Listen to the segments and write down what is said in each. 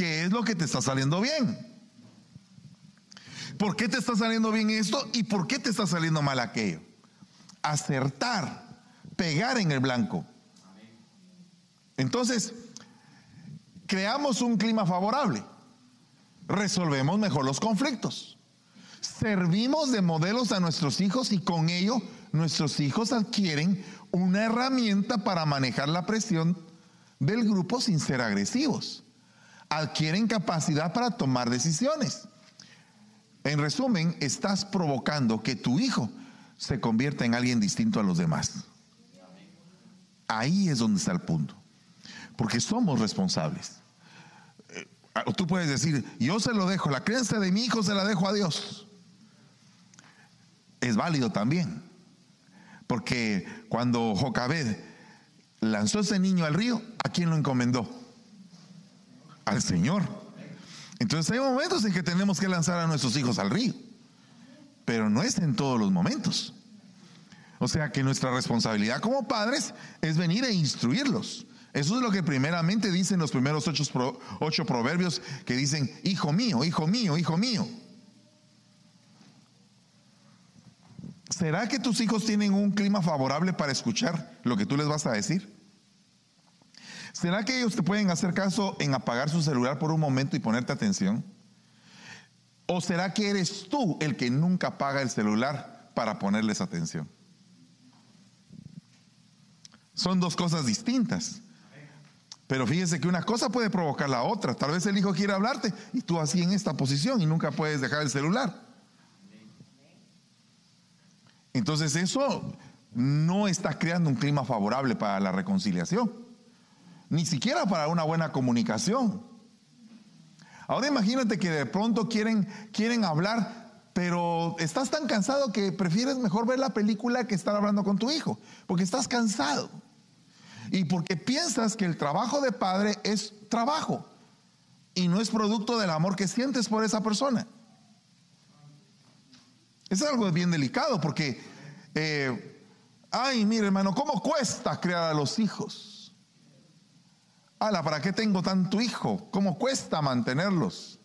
qué es lo que te está saliendo bien. ¿Por qué te está saliendo bien esto y por qué te está saliendo mal aquello? Acertar, pegar en el blanco. Entonces, creamos un clima favorable, resolvemos mejor los conflictos, servimos de modelos a nuestros hijos y con ello nuestros hijos adquieren una herramienta para manejar la presión del grupo sin ser agresivos. Adquieren capacidad para tomar decisiones. En resumen, estás provocando que tu hijo se convierta en alguien distinto a los demás. Ahí es donde está el punto. Porque somos responsables. Eh, tú puedes decir, yo se lo dejo, la creencia de mi hijo se la dejo a Dios. Es válido también. Porque cuando Jocabed lanzó ese niño al río, ¿a quién lo encomendó? Al Señor. Entonces hay momentos en que tenemos que lanzar a nuestros hijos al río, pero no es en todos los momentos. O sea que nuestra responsabilidad como padres es venir e instruirlos. Eso es lo que primeramente dicen los primeros ocho, ocho proverbios que dicen, hijo mío, hijo mío, hijo mío. ¿Será que tus hijos tienen un clima favorable para escuchar lo que tú les vas a decir? ¿Será que ellos te pueden hacer caso en apagar su celular por un momento y ponerte atención? ¿O será que eres tú el que nunca apaga el celular para ponerles atención? Son dos cosas distintas. Pero fíjese que una cosa puede provocar la otra. Tal vez el hijo quiere hablarte y tú así en esta posición y nunca puedes dejar el celular. Entonces eso no está creando un clima favorable para la reconciliación, ni siquiera para una buena comunicación. Ahora imagínate que de pronto quieren, quieren hablar, pero estás tan cansado que prefieres mejor ver la película que estar hablando con tu hijo, porque estás cansado. Y porque piensas que el trabajo de padre es trabajo y no es producto del amor que sientes por esa persona. Es algo bien delicado porque, eh, ay, mire hermano, ¿cómo cuesta crear a los hijos? Ala, ¿para qué tengo tanto hijo? ¿Cómo cuesta mantenerlos?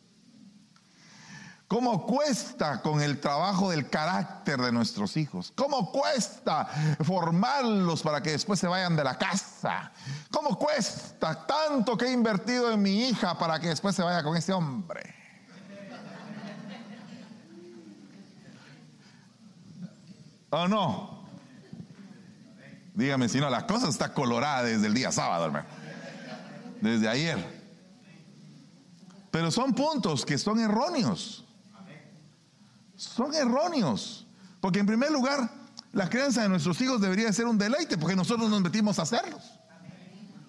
¿Cómo cuesta con el trabajo del carácter de nuestros hijos? ¿Cómo cuesta formarlos para que después se vayan de la casa? ¿Cómo cuesta tanto que he invertido en mi hija para que después se vaya con ese hombre? ¿O no? Dígame si no, la cosa está colorada desde el día sábado, hermano. Desde ayer. Pero son puntos que son erróneos. Son erróneos. Porque en primer lugar, la crianza de nuestros hijos debería ser un deleite, porque nosotros nos metimos a hacerlos.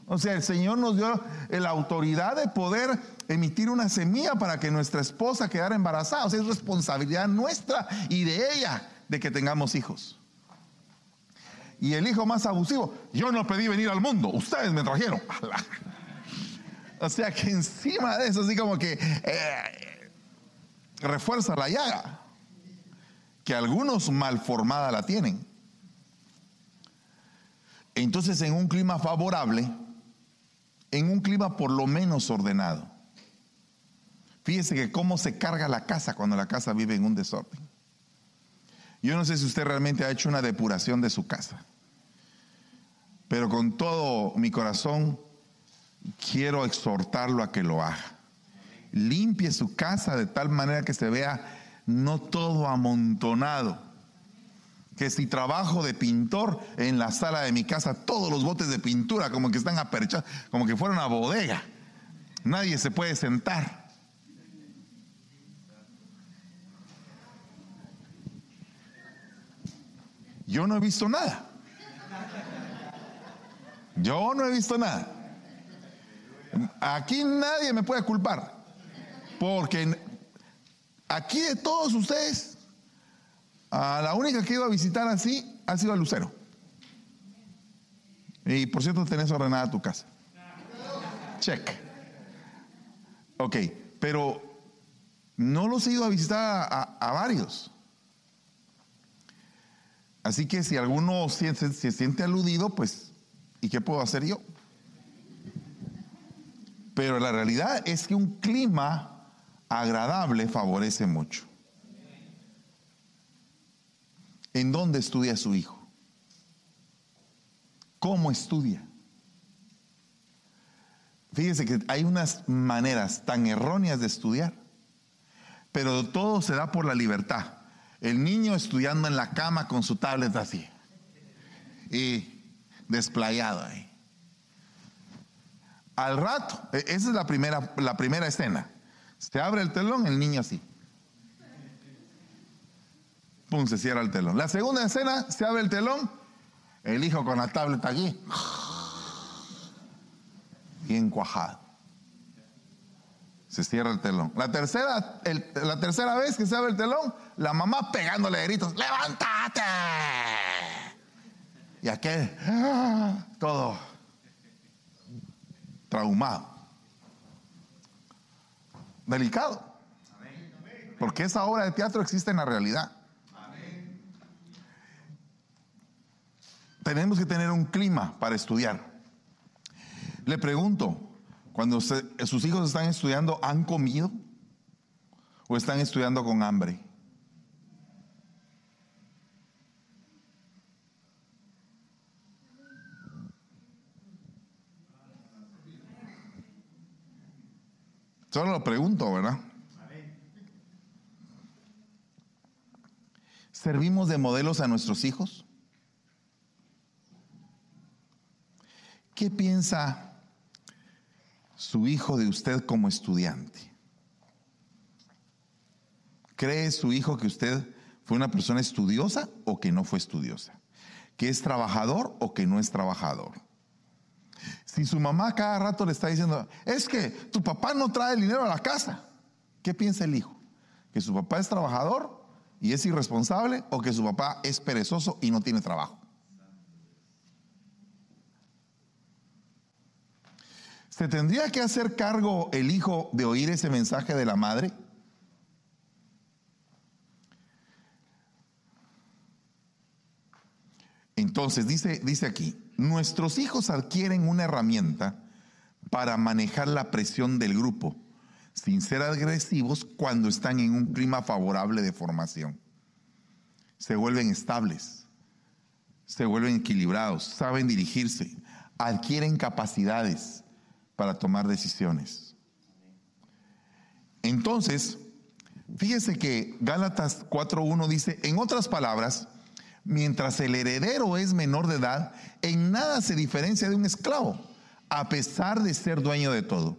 O sea, el Señor nos dio la autoridad de poder emitir una semilla para que nuestra esposa quedara embarazada. O sea, es responsabilidad nuestra y de ella de que tengamos hijos. Y el hijo más abusivo, yo no pedí venir al mundo, ustedes me trajeron. O sea que encima de eso, así como que eh, refuerza la llaga, que algunos mal formada la tienen. Entonces, en un clima favorable, en un clima por lo menos ordenado, fíjese que cómo se carga la casa cuando la casa vive en un desorden. Yo no sé si usted realmente ha hecho una depuración de su casa, pero con todo mi corazón quiero exhortarlo a que lo haga. Limpie su casa de tal manera que se vea no todo amontonado. Que si trabajo de pintor en la sala de mi casa, todos los botes de pintura como que están aperchados, como que fuera una bodega. Nadie se puede sentar. Yo no he visto nada. Yo no he visto nada. Aquí nadie me puede culpar. Porque aquí de todos ustedes, a la única que iba a visitar así ha sido a Lucero. Y por cierto, tenés ordenada tu casa. Check. Ok, pero no los he ido a visitar a varios. Así que si alguno se, siente aludido, pues, ¿y qué puedo hacer yo? Pero la realidad es que un clima agradable favorece mucho. ¿En dónde estudia su hijo? ¿Cómo estudia? Fíjese que hay unas maneras tan erróneas de estudiar, pero todo se da por la libertad. El niño estudiando en la cama con su tablet así y desplayado ahí. Al rato, e, esa es la primera, la primera escena. Se abre el telón, el niño así. Pum, se cierra el telón. La segunda escena, se abre el telón, el hijo con la tablet allí. Bien cuajado. Se cierra el telón. La tercera, la tercera vez que se abre el telón, la mamá pegándole gritos, levántate. Y aquel, ¡ah! todo traumado. Delicado. Porque esa obra de teatro existe en la realidad. Tenemos que tener un clima para estudiar. Le pregunto, cuando sus hijos están estudiando, ¿han comido? ¿O están estudiando con hambre? Solo lo pregunto, ¿verdad? ¿Servimos de modelos a nuestros hijos? ¿Qué piensa su hijo de usted como estudiante? ¿Cree su hijo que usted fue una persona estudiosa o que no fue estudiosa? ¿Que es trabajador o que no es trabajador? Si su mamá cada rato le está diciendo, es que tu papá no trae dinero a la casa, ¿qué piensa el hijo? ¿Que su papá es trabajador y es irresponsable o que su papá es perezoso y no tiene trabajo? ¿Se tendría que hacer cargo el hijo de oír ese mensaje de la madre? Entonces, dice, dice aquí, nuestros hijos adquieren una herramienta para manejar la presión del grupo, sin ser agresivos cuando están en un clima favorable de formación. Se vuelven estables, se vuelven equilibrados, saben dirigirse, adquieren capacidades para tomar decisiones. Entonces, fíjese que Gálatas 4.1 dice, en otras palabras, mientras el heredero es menor de edad, en nada se diferencia de un esclavo, a pesar de ser dueño de todo.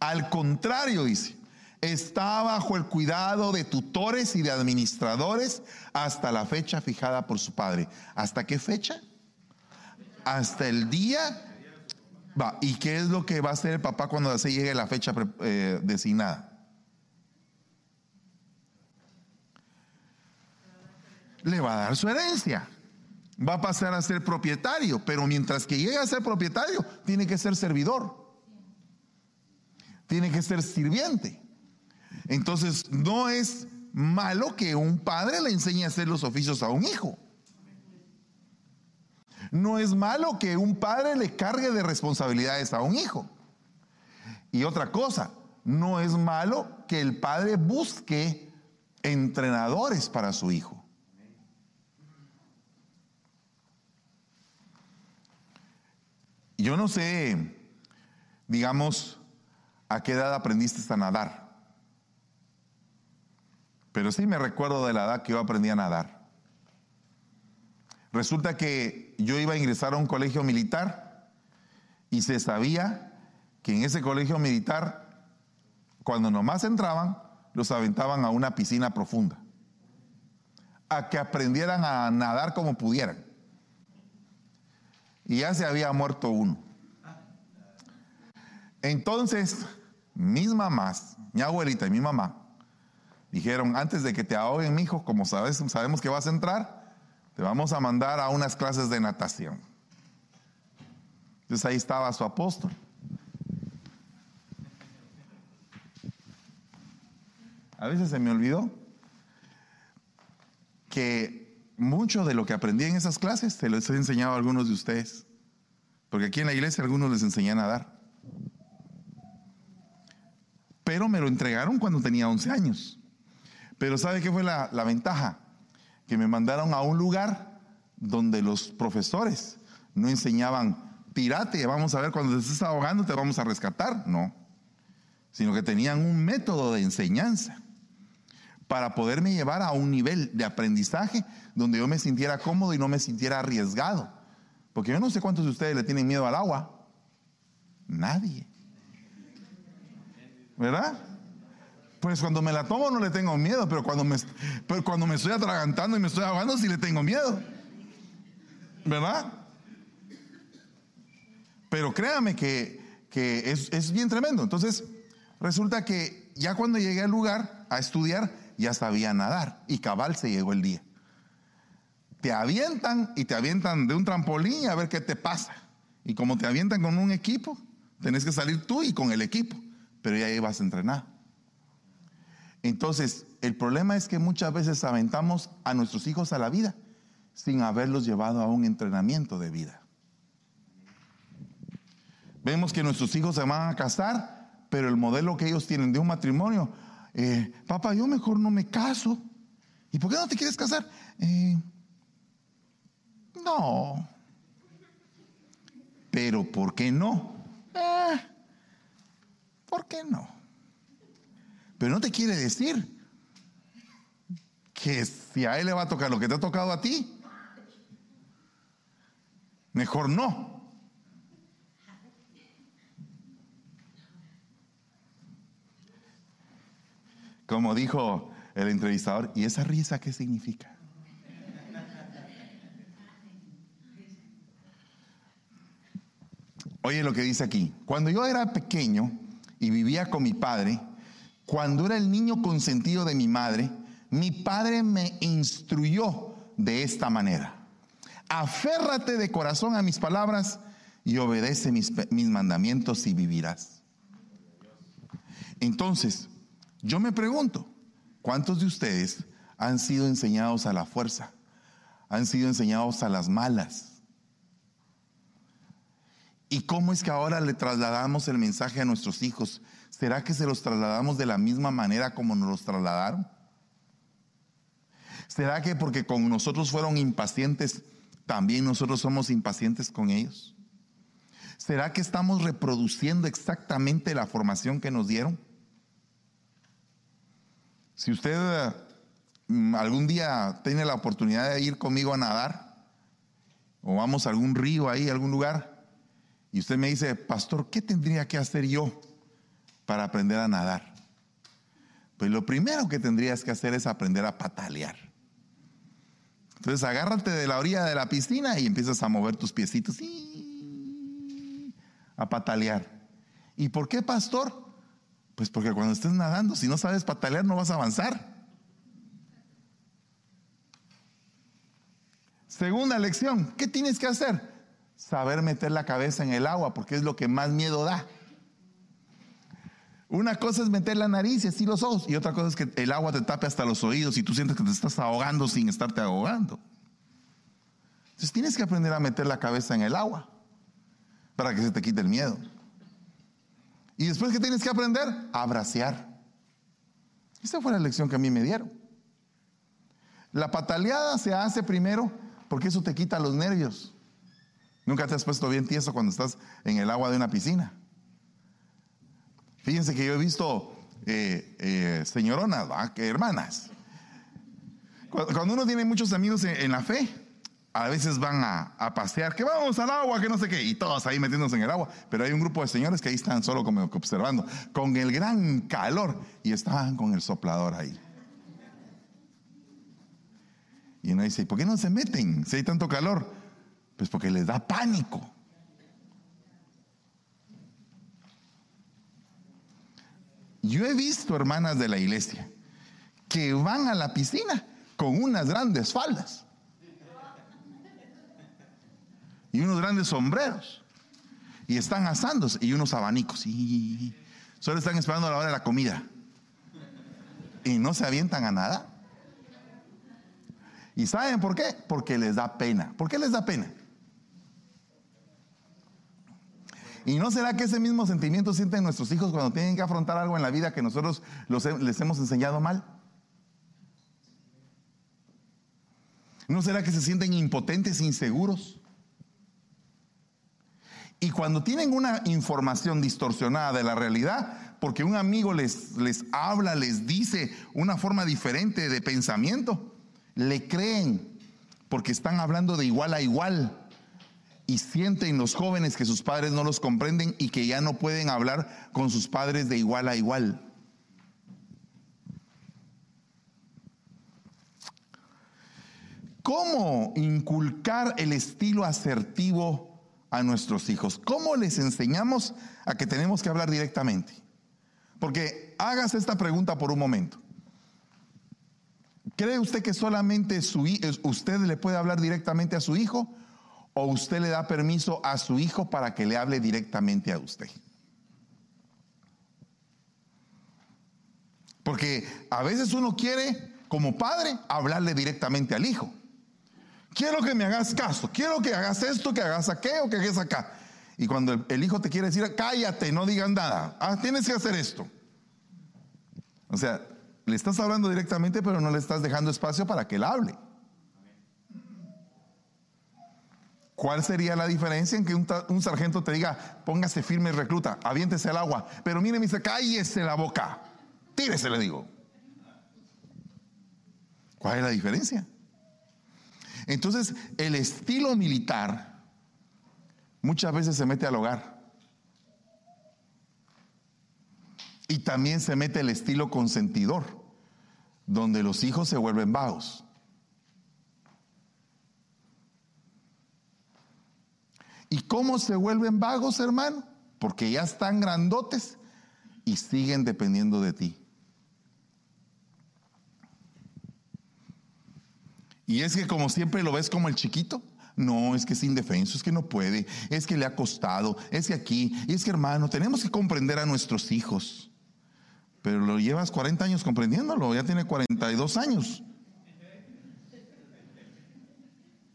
Al contrario, dice, está bajo el cuidado de tutores y de administradores hasta la fecha fijada por su padre. ¿Hasta qué fecha? Hasta el día... Va, ¿y qué es lo que va a hacer el papá cuando se llegue la fecha eh, designada? Le va a dar su herencia. Va a pasar a ser propietario, pero mientras que llegue a ser propietario, tiene que ser servidor. Tiene que ser sirviente. Entonces, no es malo que un padre le enseñe a hacer los oficios a un hijo. No es malo que un padre le cargue de responsabilidades a un hijo. Y otra cosa, no es malo que el padre busque entrenadores para su hijo. Yo no sé, digamos, a qué edad aprendiste a nadar. Pero sí me recuerdo de la edad que yo aprendí a nadar. Resulta que yo iba a ingresar a un colegio militar y se sabía que en ese colegio militar, cuando nomás entraban, los aventaban a una piscina profunda, a que aprendieran a nadar como pudieran y ya se había muerto uno. Entonces, mis mamás, mi abuelita y mi mamá, dijeron, antes de que te ahoguen, mi hijo, como sabes, sabemos que vas a entrar, te vamos a mandar a unas clases de natación. Entonces ahí estaba su apóstol. A veces se me olvidó que mucho de lo que aprendí en esas clases se los he enseñado a algunos de ustedes. Porque aquí en la iglesia algunos les enseñan a dar. pero me lo entregaron cuando tenía 11 años. Pero ¿sabe qué fue la, la ventaja? Que me mandaron a un lugar donde los profesores no enseñaban, tirate, vamos a ver, cuando te estés ahogando te vamos a rescatar. No, sino que tenían un método de enseñanza para poderme llevar a un nivel de aprendizaje donde yo me sintiera cómodo y no me sintiera arriesgado. Porque yo no sé cuántos de ustedes le tienen miedo al agua. Nadie. ¿Verdad? Pues cuando me la tomo no le tengo miedo, pero cuando me, pero cuando me estoy atragantando y me estoy ahogando sí le tengo miedo. ¿Verdad? Pero créame que, es, es bien tremendo. Entonces, resulta que ya cuando llegué al lugar a estudiar, ya sabía nadar y cabal se llegó el día. Te avientan y te avientan de un trampolín a ver qué te pasa. Y como te avientan con un equipo, tenés que salir tú y con el equipo, pero ya ibas entrenado. Entonces, el problema es que muchas veces aventamos a nuestros hijos a la vida sin haberlos llevado a un entrenamiento de vida. Vemos que nuestros hijos se van a casar, pero el modelo que ellos tienen de un matrimonio, eh, papá, yo mejor no me caso. ¿Y por qué no te quieres casar? Eh, no. Pero ¿por qué no? Eh, ¿Por qué no? Pero no te quiere decir que si a él le va a tocar lo que te ha tocado a ti, mejor no. Como dijo el entrevistador, ¿y esa risa qué significa? Oye lo que dice aquí. Cuando yo era pequeño y vivía con mi padre, cuando era el niño consentido de mi madre, mi padre me instruyó de esta manera. Aférrate de corazón a mis palabras y obedece mis, mis mandamientos y vivirás. Entonces, yo me pregunto, ¿cuántos de ustedes han sido enseñados a la fuerza? Han sido enseñados a las malas. ¿Y cómo es que ahora le trasladamos el mensaje a nuestros hijos? ¿Será que se los trasladamos de la misma manera como nos los trasladaron? ¿Será que porque con nosotros fueron impacientes, también nosotros somos impacientes con ellos? ¿Será que estamos reproduciendo exactamente la formación que nos dieron? Si usted mm, algún día tiene la oportunidad de ir conmigo a nadar, o vamos a algún río ahí, algún lugar, y usted me dice, pastor, ¿qué tendría que hacer yo para aprender a nadar? Pues lo primero que tendrías que hacer es aprender a patalear. Entonces agárrate de la orilla de la piscina y empiezas a mover tus piecitos a patalear. ¿Y por qué, pastor? Pues porque cuando estés nadando, si no sabes patalear, no vas a avanzar. Segunda lección, ¿qué tienes que hacer? Saber meter la cabeza en el agua, porque es lo que más miedo da. Una cosa es meter la nariz y así los ojos, y otra cosa es que el agua te tape hasta los oídos y tú sientes que te estás ahogando sin estarte ahogando. Entonces tienes que aprender a meter la cabeza en el agua para que se te quite el miedo. Y después, ¿qué tienes que aprender? A bracear. Esa fue la lección que a mí me dieron. La pataleada se hace primero porque eso te quita los nervios. Nunca te has puesto bien tieso cuando estás en el agua de una piscina. Fíjense que yo he visto eh, eh, señoronas, hermanas. Cuando uno tiene muchos amigos en la fe, a veces van a, pasear, que vamos al agua, que no sé qué, y todos ahí metiéndose en el agua. Pero hay un grupo de señores que ahí están solo como observando, con el gran calor, y estaban con el soplador ahí. Y uno dice, ¿por qué no se meten si hay tanto calor? Pues porque les da pánico. Yo he visto hermanas de la iglesia que van a la piscina con unas grandes faldas y unos grandes sombreros. Y están asándose y unos abanicos. Y solo están esperando a la hora de la comida. Y no se avientan a nada. ¿Y saben por qué? Porque les da pena. ¿Por qué les da pena? ¿Y no será que ese mismo sentimiento sienten nuestros hijos cuando tienen que afrontar algo en la vida que nosotros les hemos enseñado mal? ¿No será que se sienten impotentes, inseguros? Y cuando tienen una información distorsionada de la realidad, porque un amigo les, les habla, les dice una forma diferente de pensamiento, le creen, porque están hablando de igual a igual. Y sienten los jóvenes que sus padres no los comprenden y que ya no pueden hablar con sus padres de igual a igual. ¿Cómo inculcar el estilo asertivo a nuestros hijos? ¿Cómo les enseñamos a que tenemos que hablar directamente? Porque hagas esta pregunta por un momento. ¿Cree usted que solamente su, usted le puede hablar directamente a su hijo o usted le da permiso a su hijo para que le hable directamente a usted? Porque a veces uno quiere, como padre, hablarle directamente al hijo. Quiero que me hagas caso, quiero que hagas esto, que hagas aquello, que hagas acá. Y cuando el, hijo te quiere decir, cállate, no digas nada, ah, tienes que hacer esto. O sea, le estás hablando directamente, pero no le estás dejando espacio para que él hable. ¿Cuál sería la diferencia en que un, sargento te diga, póngase firme recluta, aviéntese al agua? Pero mire, me dice, cállese la boca, tírese, le digo. ¿Cuál es la diferencia? Entonces, el estilo militar muchas veces se mete al hogar. Y también se mete el estilo consentidor, donde los hijos se vuelven vagos. ¿Y cómo se vuelven vagos, hermano? Porque ya están grandotes y siguen dependiendo de ti. Y es que como siempre lo ves como el chiquito. No, es que es indefenso, es que no puede, es que le ha costado, es que aquí, y es que hermano, tenemos que comprender a nuestros hijos. Pero lo llevas 40 años comprendiéndolo, ya tiene 42 años.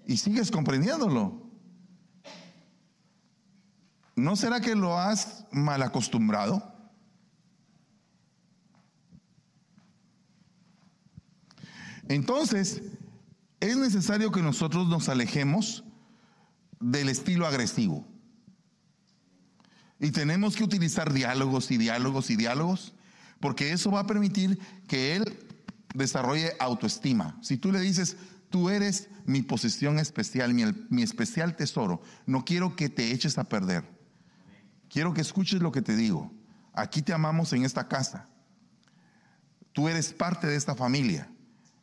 Y sigues comprendiéndolo. ¿No será que lo has mal acostumbrado? Entonces, es necesario que nosotros nos alejemos del estilo agresivo. Y tenemos que utilizar diálogos y diálogos y diálogos, porque eso va a permitir que él desarrolle autoestima. Si tú le dices, tú eres mi posesión especial, mi, mi, especial tesoro, no quiero que te eches a perder. Quiero que escuches lo que te digo. Aquí te amamos en esta casa. Tú eres parte de esta familia.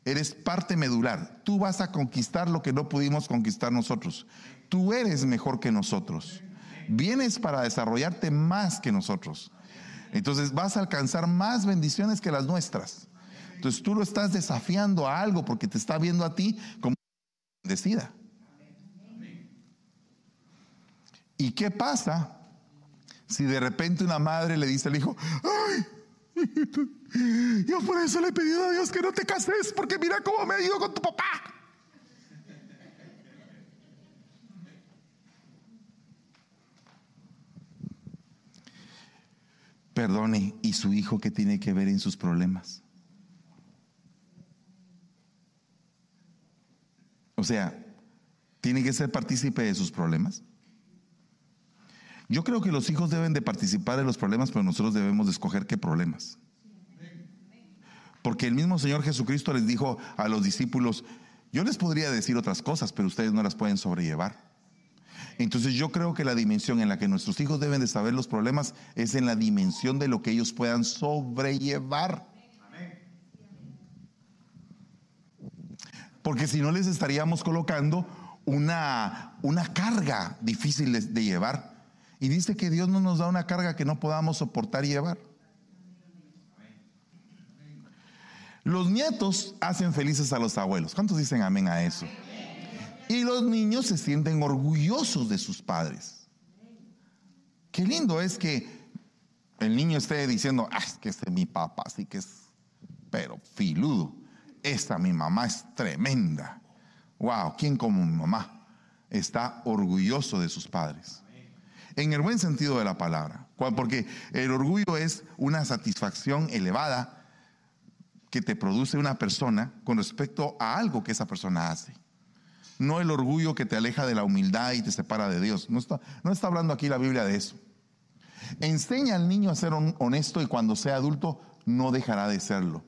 Eres parte medular. Tú vas a conquistar lo que no pudimos conquistar nosotros. Tú eres mejor que nosotros. Vienes para desarrollarte más que nosotros. Entonces vas a alcanzar más bendiciones que las nuestras. Entonces tú lo estás desafiando a algo porque te está viendo a ti como bendecida. ¿Y qué pasa si de repente una madre le dice al hijo, ¡ay! Yo por eso le he pedido a Dios que no te cases, porque mira cómo me ha ido con tu papá. Perdone, ¿y su hijo qué tiene que ver en sus problemas? O sea, ¿tiene que ser partícipe de sus problemas? Yo creo que los hijos deben de participar en los problemas, pero nosotros debemos de escoger qué problemas. Porque el mismo Señor Jesucristo les dijo a los discípulos, yo les podría decir otras cosas, pero ustedes no las pueden sobrellevar. Entonces yo creo que la dimensión en la que nuestros hijos deben de saber los problemas es en la dimensión de lo que ellos puedan sobrellevar. Porque si no les estaríamos colocando una, una carga difícil de llevar. Y dice que Dios no nos da una carga que no podamos soportar y llevar. Los nietos hacen felices a los abuelos. ¿Cuántos dicen amén a eso? Y los niños se sienten orgullosos de sus padres. Qué lindo es que el niño esté diciendo, ah, que este es mi papá, así que es, pero filudo. Esta mi mamá es tremenda. Wow, ¿quién como mi mamá está orgulloso de sus padres? En el buen sentido de la palabra, porque el orgullo es una satisfacción elevada que te produce una persona con respecto a algo que esa persona hace. No el orgullo que te aleja de la humildad y te separa de Dios. No está, no está hablando aquí la Biblia de eso. Enseña al niño a ser honesto y cuando sea adulto no dejará de serlo.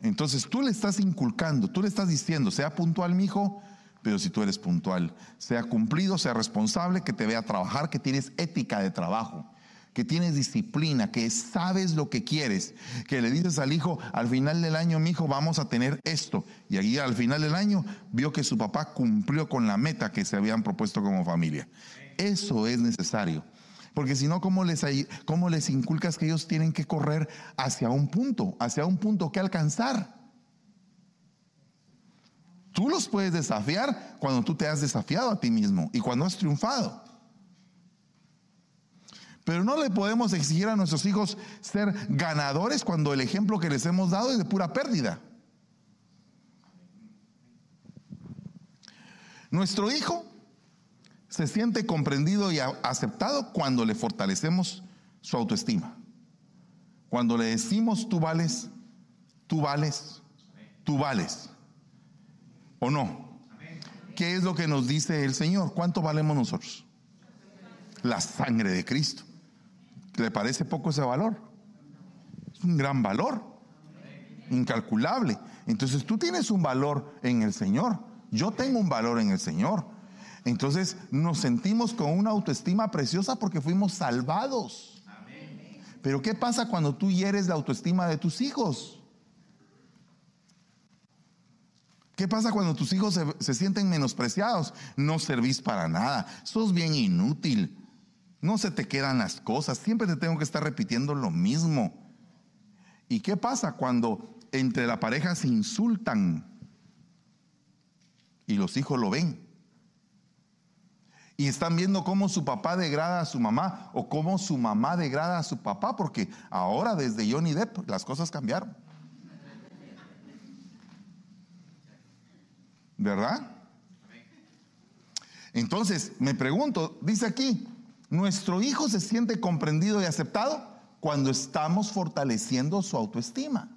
Entonces tú le estás inculcando, tú le estás diciendo, sea puntual, mi hijo, pero si tú eres puntual, sea cumplido, sea responsable, que te vea trabajar, que tienes ética de trabajo, que tienes disciplina, que sabes lo que quieres, que le dices al hijo, al final del año, mi hijo, vamos a tener esto. Y ahí al final del año vio que su papá cumplió con la meta que se habían propuesto como familia. Eso es necesario. Porque si no, ¿cómo les, ¿cómo les inculcas que ellos tienen que correr hacia un punto, hacia un punto que alcanzar? Tú los puedes desafiar cuando tú te has desafiado a ti mismo y cuando has triunfado. Pero no le podemos exigir a nuestros hijos ser ganadores cuando el ejemplo que les hemos dado es de pura pérdida. Nuestro hijo se siente comprendido y aceptado cuando le fortalecemos su autoestima. Cuando le decimos tú vales, tú vales, tú vales. ¿O no? ¿Qué es lo que nos dice el Señor? ¿Cuánto valemos nosotros? La sangre de Cristo. ¿Le parece poco ese valor? Es un gran valor, incalculable. Entonces tú tienes un valor en el Señor. Yo tengo un valor en el Señor. Entonces nos sentimos con una autoestima preciosa porque fuimos salvados. Pero ¿qué pasa cuando tú hieres la autoestima de tus hijos? ¿Qué pasa cuando tus hijos se, sienten menospreciados? No servís para nada, sos bien inútil, no se te quedan las cosas, siempre te tengo que estar repitiendo lo mismo. ¿Y qué pasa cuando entre la pareja se insultan y los hijos lo ven? y están viendo cómo su papá degrada a su mamá o cómo su mamá degrada a su papá, porque ahora desde Johnny Depp las cosas cambiaron. ¿Verdad? Entonces, me pregunto, dice aquí, nuestro hijo se siente comprendido y aceptado cuando estamos fortaleciendo su autoestima.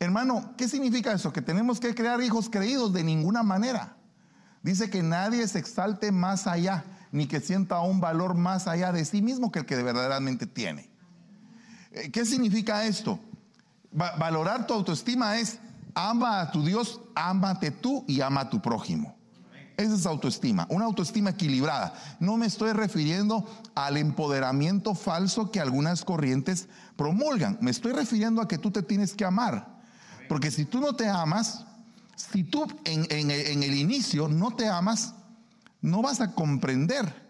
Hermano, ¿qué significa eso? Que tenemos que crear hijos creídos de ninguna manera. Dice que nadie se exalte más allá, ni que sienta un valor más allá de sí mismo que el que verdaderamente tiene. Eh, ¿Qué significa esto? valorar tu autoestima es ama a tu Dios, ámate tú y ama a tu prójimo. Esa es autoestima, una autoestima equilibrada. No me estoy refiriendo al empoderamiento falso que algunas corrientes promulgan. Me estoy refiriendo a que tú te tienes que amar. Porque si tú no te amas, si tú en, el inicio no te amas, no vas a comprender.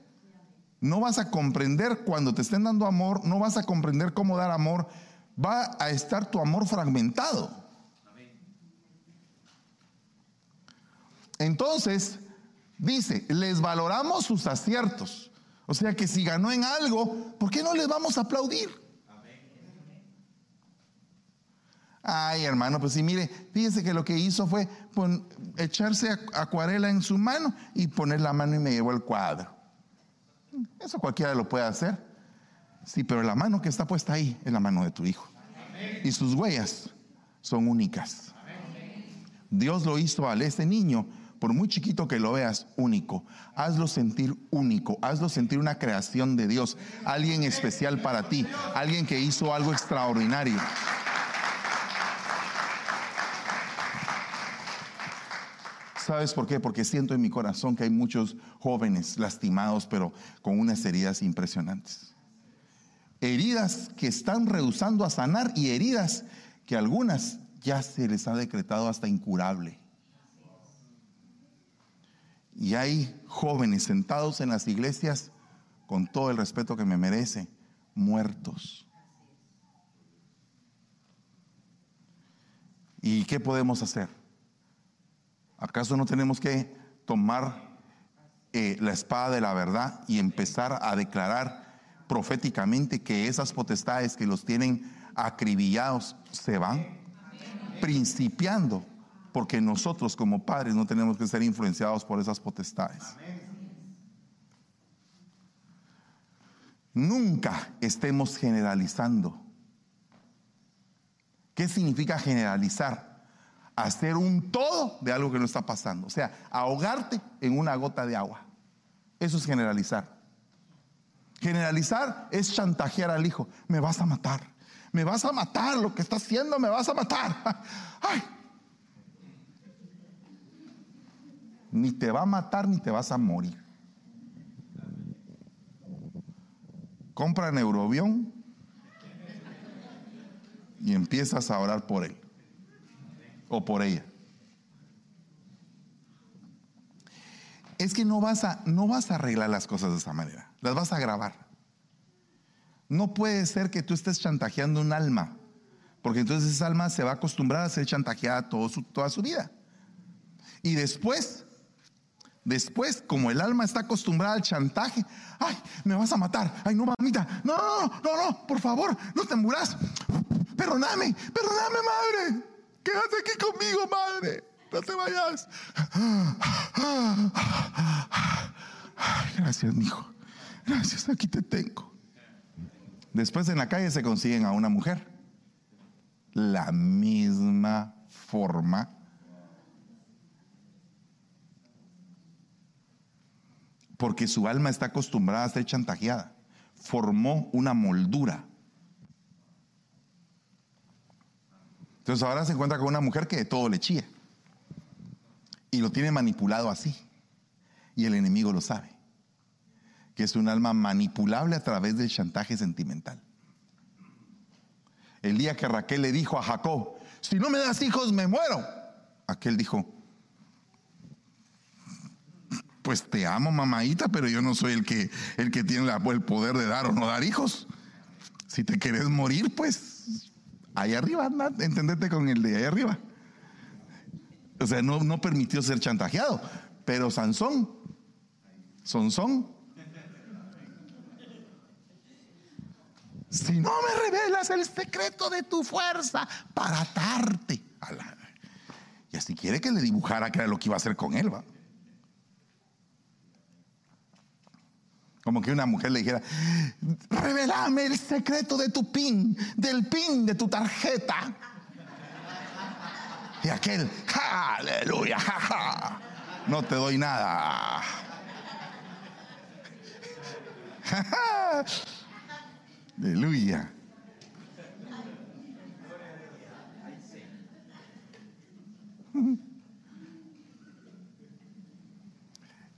No vas a comprender cuando te estén dando amor, no vas a comprender cómo dar amor. Va a estar tu amor fragmentado. Entonces, dice, les valoramos sus aciertos. O sea que si ganó en algo, ¿por qué no les vamos a aplaudir? Ay, hermano, pues sí, mire, fíjese que lo que hizo fue echarse acuarela en su mano y poner la mano y me llevó el cuadro. Eso cualquiera lo puede hacer. Sí, pero la mano que está puesta ahí es la mano de tu hijo. Y sus huellas son únicas. Dios lo hizo a este niño, por muy chiquito que lo veas, único. Hazlo sentir único, hazlo sentir una creación de Dios, alguien especial para ti, alguien que hizo algo extraordinario. ¿Sabes por qué? Porque siento en mi corazón que hay muchos jóvenes lastimados, pero con unas heridas impresionantes. Heridas que están rehusando a sanar y heridas que algunas ya se les ha decretado hasta incurable. Y hay jóvenes sentados en las iglesias, con todo el respeto que me merece, muertos. ¿Y qué podemos hacer? ¿Acaso no tenemos que tomar eh, la espada de la verdad y empezar a declarar proféticamente que esas potestades que los tienen acribillados se van? Principiando, porque nosotros como padres no tenemos que ser influenciados por esas potestades. Nunca estemos generalizando. ¿Qué significa generalizar? Hacer un todo de algo que no está pasando. O sea, ahogarte en una gota de agua. Eso es generalizar. Generalizar es chantajear al hijo. Me vas a matar. Me vas a matar. Lo que está haciendo me vas a matar. Ay. Ni te va a matar ni te vas a morir. compra Neurobión y empiezas a orar por él o por ella. Es que no vas a no vas a arreglar las cosas de esa manera, las vas a grabar. No puede ser que tú estés chantajeando un alma, porque entonces esa alma se va a acostumbrar a ser chantajeada todo toda su vida. Y después Después, como el alma está acostumbrada al chantaje, ay, me vas a matar, ay, no, mamita, no, no, no, no, por favor, no te muras. Perdóname, perdóname, madre. Quédate aquí conmigo, madre. No te vayas. gracias, hijo. Gracias, aquí te tengo. Después en la calle se consiguen a una mujer. La misma forma porque su alma está acostumbrada a ser chantajeada. Formó una moldura. Entonces ahora se encuentra con una mujer que de todo le chía. Y lo tiene manipulado así. Y el enemigo lo sabe. Que es un alma manipulable a través del chantaje sentimental. El día que Raquel le dijo a Jacob, si no me das hijos me muero. Aquel dijo, pues te amo, mamadita, pero yo no soy el que, el que tiene el poder de dar o no dar hijos. Si te quieres morir, pues ahí arriba, anda, entendete con el de ahí arriba. O sea, no, no permitió ser chantajeado. Pero Sansón, Sansón, si no me revelas el secreto de tu fuerza para atarte. Y así quiere que le dibujara lo que iba a hacer con él, ¿va? Como que una mujer le dijera, revelame el secreto de tu pin, del pin de tu tarjeta. Y aquel, aleluya, no te doy nada. aleluya.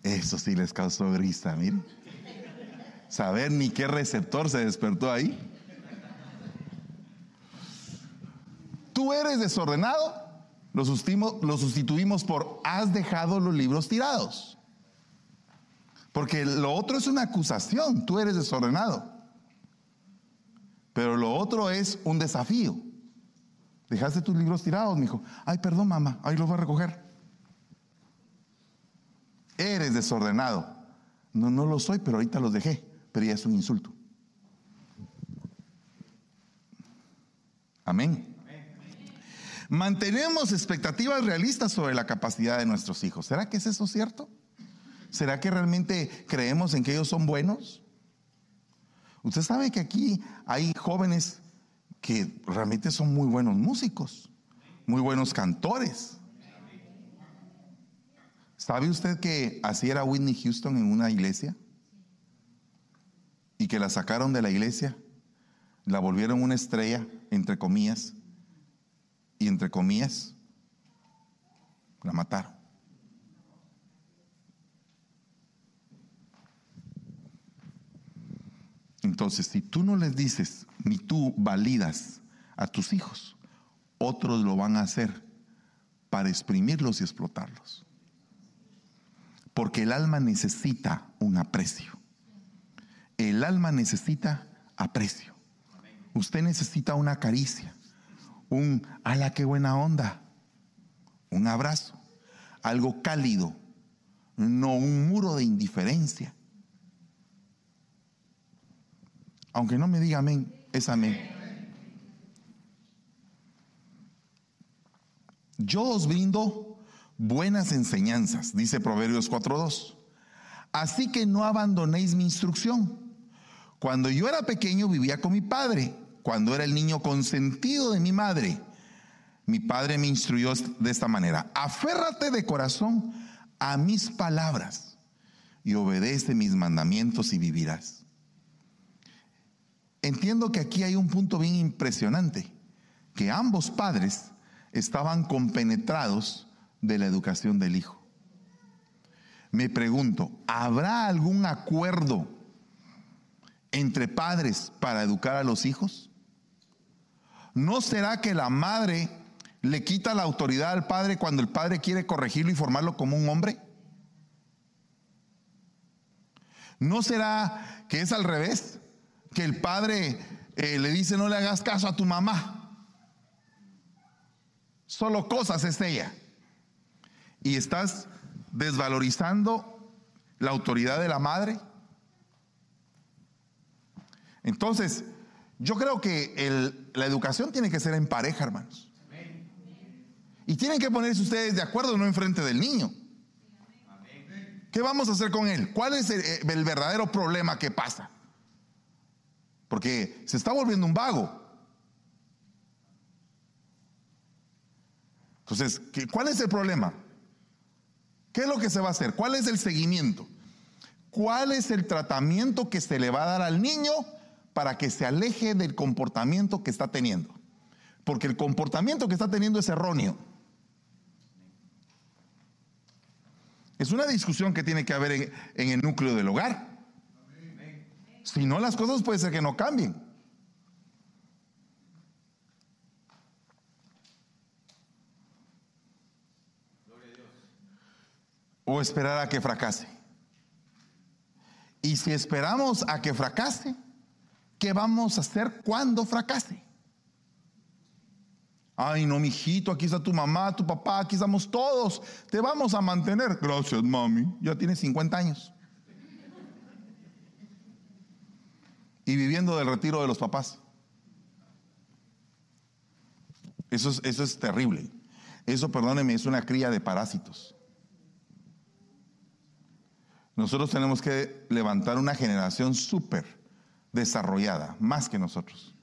Eso sí les causó risa, miren saber ni qué receptor se despertó ahí. Tú eres desordenado, lo sustituimos, lo sustituimos por has dejado los libros tirados. Porque lo otro es una acusación, tú eres desordenado. Pero lo otro es un desafío. Dejaste tus libros tirados, mi hijo. Ay, perdón, mamá, ahí los voy a recoger. Eres desordenado. No, no lo soy, pero ahorita los dejé pero es un insulto. Amén. Mantenemos expectativas realistas sobre la capacidad de nuestros hijos. ¿Será que es eso cierto? ¿Será que realmente creemos en que ellos son buenos? Usted sabe que aquí hay jóvenes que realmente son muy buenos músicos, muy buenos cantores. ¿Sabe usted que así era Whitney Houston en una iglesia? Y que la sacaron de la iglesia, la volvieron una estrella, entre comillas, y entre comillas, la mataron. Entonces, si tú no les dices, ni tú validas a tus hijos, otros lo van a hacer para exprimirlos y explotarlos. Porque el alma necesita un aprecio. El alma necesita aprecio. Usted necesita una caricia, un ala qué buena onda, un abrazo, algo cálido, no un muro de indiferencia. Aunque no me diga amén, es amén. Yo os brindo buenas enseñanzas, dice Proverbios 4.2. Así que no abandonéis mi instrucción Cuando yo era pequeño vivía con mi padre, cuando era el niño consentido de mi madre. Mi padre me instruyó de esta manera, aférrate de corazón a mis palabras y obedece mis mandamientos y vivirás. Entiendo que aquí hay un punto bien impresionante, que ambos padres estaban compenetrados de la educación del hijo. Me pregunto, ¿habrá algún acuerdo entre padres para educar a los hijos? ¿No será que la madre le quita la autoridad al padre cuando el padre quiere corregirlo y formarlo como un hombre? ¿No será que es al revés? Que el padre eh, le dice no le hagas caso a tu mamá. Solo cosas es ella. Y estás desvalorizando la autoridad de la madre. Entonces, yo creo que la educación tiene que ser en pareja, hermanos. Y tienen que ponerse ustedes de acuerdo, no enfrente del niño. ¿Qué vamos a hacer con él? ¿Cuál es el, verdadero problema que pasa? Porque se está volviendo un vago. Entonces, ¿cuál es el problema? ¿Qué es lo que se va a hacer? ¿Cuál es el seguimiento? ¿Cuál es el tratamiento que se le va a dar al niño para que se aleje del comportamiento que está teniendo? Porque el comportamiento que está teniendo es erróneo. Es una discusión que tiene que haber en, el núcleo del hogar. Si no, las cosas puede ser que no cambien. O esperar a que fracase. Y si esperamos a que fracase, ¿qué vamos a hacer cuando fracase? Ay, no, mijito, aquí está tu mamá, tu papá, aquí estamos todos. Te vamos a mantener. Gracias, mami. Ya tienes 50 años. Y viviendo del retiro de los papás. Eso es, eso es terrible. Eso, perdóneme, es una cría de parásitos. Nosotros tenemos que levantar una generación súper desarrollada, más que nosotros.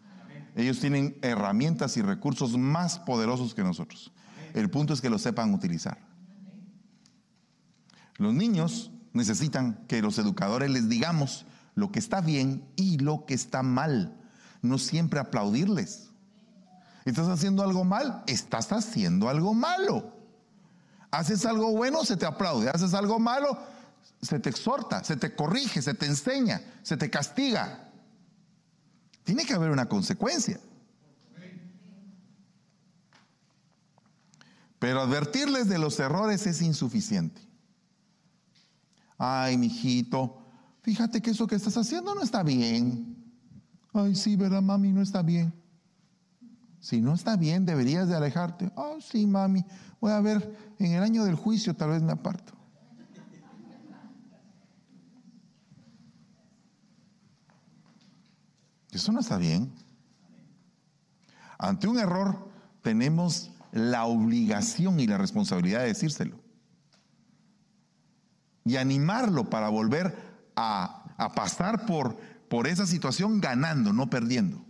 Ellos tienen herramientas y recursos más poderosos que nosotros. El punto es que lo sepan utilizar. Los niños necesitan que los educadores les digamos lo que está bien y lo que está mal. No siempre aplaudirles. ¿Estás haciendo algo mal? Estás haciendo algo malo. Haces algo bueno, se te aplaude. Haces algo malo, se te exhorta, se te corrige, se te enseña, se te castiga. Tiene que haber una consecuencia. Pero advertirles de los errores es insuficiente. Ay, mijito, fíjate que eso que estás haciendo no está bien. Ay, sí, ¿verdad, mami? No está bien. Si no está bien, deberías de alejarte. Oh, sí, mami. Voy a ver, en el año del juicio tal vez me aparto. Eso no está bien. Ante un error tenemos la obligación y la responsabilidad de decírselo. Y animarlo para volver a, a pasar por, por esa situación ganando, no perdiendo.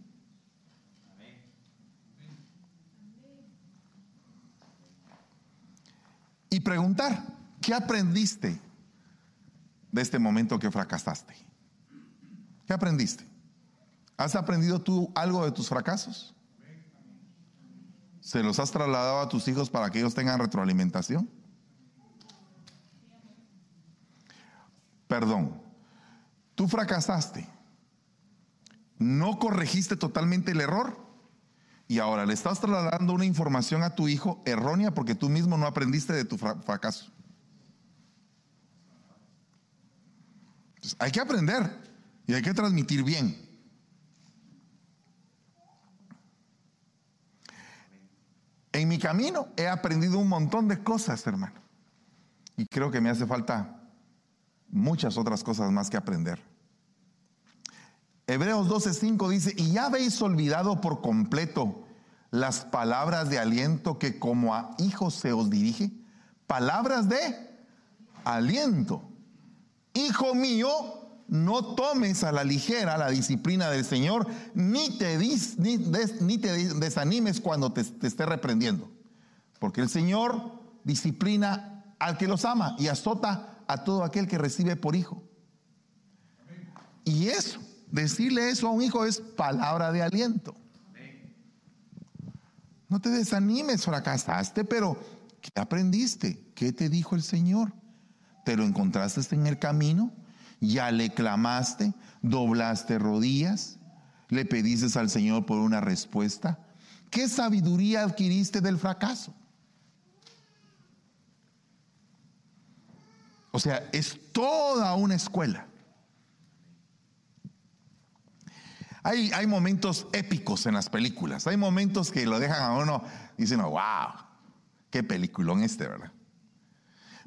Y preguntar, ¿qué aprendiste de este momento que fracasaste? ¿Qué aprendiste? ¿Has aprendido tú algo de tus fracasos? ¿Se los has trasladado a tus hijos para que ellos tengan retroalimentación? Perdón, tú fracasaste, no corregiste totalmente el error y ahora le estás trasladando una información a tu hijo errónea porque tú mismo no aprendiste de tu fracaso. hay que aprender y hay que transmitir bien. En mi camino he aprendido un montón de cosas, hermano. Y creo que me hace falta muchas otras cosas más que aprender. Hebreos 12:5 dice, y ya habéis olvidado por completo las palabras de aliento que como a hijos se os dirige. Palabras de aliento. Hijo mío, no tomes a la ligera la disciplina del Señor, ni te, ni te desanimes cuando te, esté reprendiendo. Porque el Señor disciplina al que los ama y azota a todo aquel que recibe por hijo. Y eso, decirle eso a un hijo es palabra de aliento. No te desanimes, fracasaste, pero ¿qué aprendiste? ¿Qué te dijo el Señor? ¿Te lo encontraste en el camino? ¿Ya le clamaste? ¿Doblaste rodillas? ¿Le pediste al Señor por una respuesta? ¿Qué sabiduría adquiriste del fracaso? O sea, es toda una escuela. Hay, hay, momentos épicos en las películas. Hay momentos que lo dejan a uno dicen, wow, qué peliculón este, ¿verdad?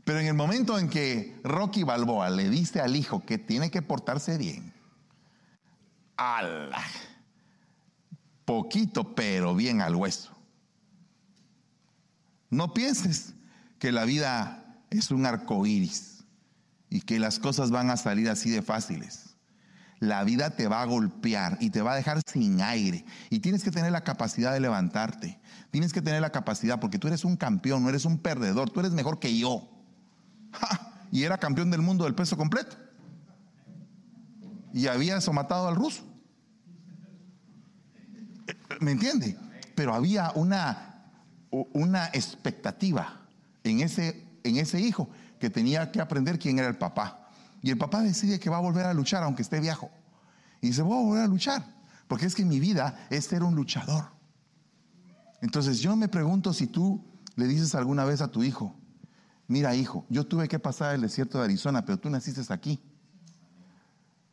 Pero en el momento en que Rocky Balboa le dice al hijo que tiene que portarse bien, ala, poquito pero bien al hueso. No pienses que la vida es un arco iris y que las cosas van a salir así de fáciles. La vida te va a golpear y te va a dejar sin aire. Y tienes que tener la capacidad de levantarte. Tienes que tener la capacidad porque tú eres un campeón, no eres un perdedor. Tú eres mejor que yo. Y era campeón del mundo del peso completo. Y había somatado al ruso. ¿Me entiende? Pero había una, una expectativa en ese, en ese hijo que tenía que aprender quién era el papá. Y el papá decide que va a volver a luchar aunque esté viejo. Y dice, voy a volver a luchar. Porque es que mi vida es ser un luchador. Entonces yo me pregunto si tú le dices alguna vez a tu hijo, mira hijo, yo tuve que pasar el desierto de Arizona, pero tú naciste aquí.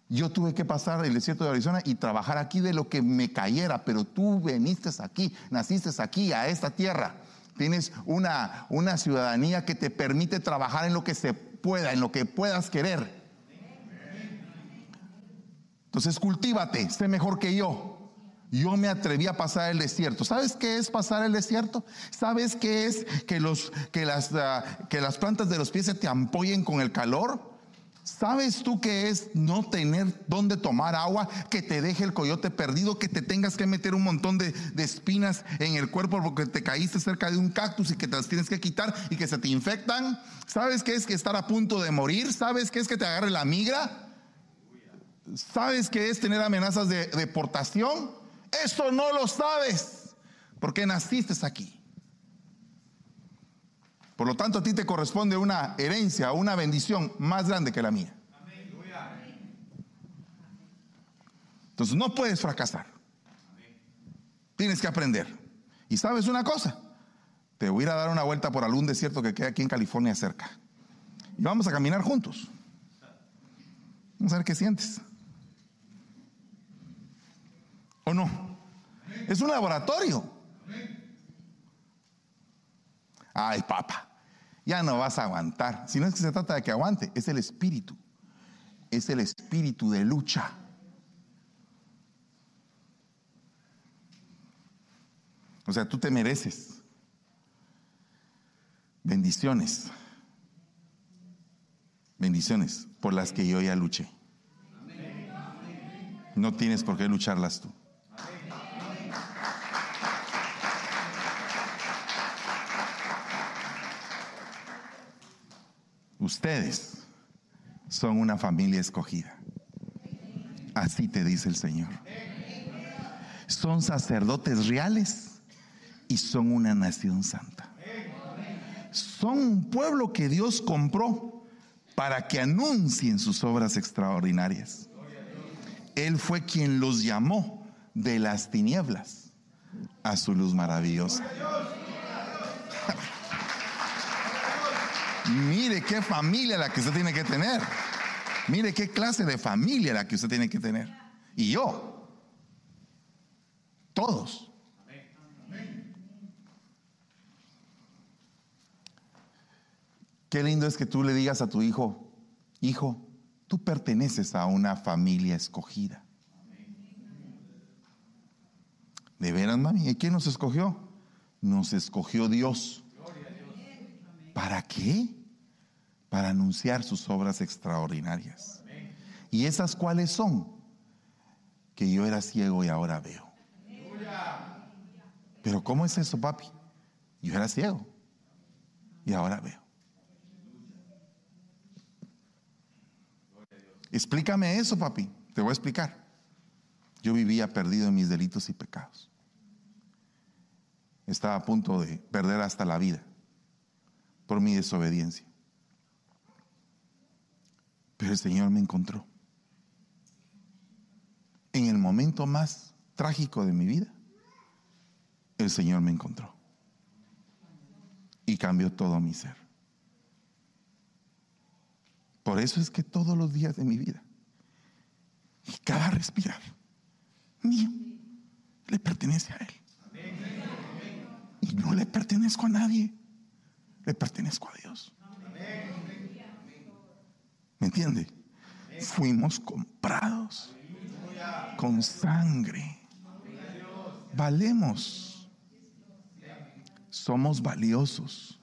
Yo tuve que pasar el desierto de Arizona y trabajar aquí de lo que me cayera, pero tú veniste aquí, naciste aquí, a esta tierra. Tienes una, una ciudadanía que te permite trabajar en lo que se pueda, en lo que puedas querer. Entonces cultívate, sé mejor que yo. Yo me atreví a pasar el desierto. ¿Sabes qué es pasar el desierto? ¿Sabes qué es que, los, que, las, ah, que las plantas de los pies se te ampollen con el calor? ¿Sabes tú qué es no tener dónde tomar agua, que te deje el coyote perdido, que te tengas que meter un montón de, espinas en el cuerpo porque te caíste cerca de un cactus y que te las tienes que quitar y que se te infectan? ¿Sabes qué es que estar a punto de morir? ¿Sabes qué es que te agarre la migra? ¿Sabes qué es tener amenazas de deportación? Eso no lo sabes porque naciste aquí. Por lo tanto, a ti te corresponde una herencia, una bendición más grande que la mía. Entonces no puedes fracasar. Tienes que aprender. Y sabes una cosa, te voy a ir a dar una vuelta por algún desierto que queda aquí en California cerca. Y vamos a caminar juntos. Vamos a ver qué sientes. ¿O no? Es un laboratorio. Ay, papá, ya no vas a aguantar. Si no es que se trata de que aguante, es el espíritu. Es el espíritu de lucha. O sea, tú te mereces bendiciones. Bendiciones por las que yo ya luché. No tienes por qué lucharlas tú. Ustedes son una familia escogida. Así te dice el Señor. Son sacerdotes reales y son una nación santa. Son un pueblo que Dios compró para que anuncien sus obras extraordinarias. Él fue quien los llamó de las tinieblas a su luz maravillosa. Mire qué familia la que usted tiene que tener. Mire qué clase de familia la que usted tiene que tener. Y yo. Todos. Qué lindo es que tú le digas a tu hijo, hijo, tú perteneces a una familia escogida. ¿De veras, mami? ¿Y quién nos escogió? Nos escogió Dios. ¿Para qué? Para anunciar sus obras extraordinarias. ¿Y esas cuáles son? Que yo era ciego y ahora veo. Pero ¿cómo es eso, papi? Yo era ciego y ahora veo. Explícame eso, papi. Te voy a explicar. Yo vivía perdido en mis delitos y pecados. Estaba a punto de perder hasta la vida por mi desobediencia. Pero el Señor me encontró. En el momento más trágico de mi vida, el Señor me encontró. Y cambió todo mi ser. Por eso es que todos los días de mi vida y cada respirar mío le pertenece a Él. Y no le pertenezco a nadie, le pertenezco a Dios. ¿Me entiende? Fuimos comprados con sangre. Valemos. Somos valiosos.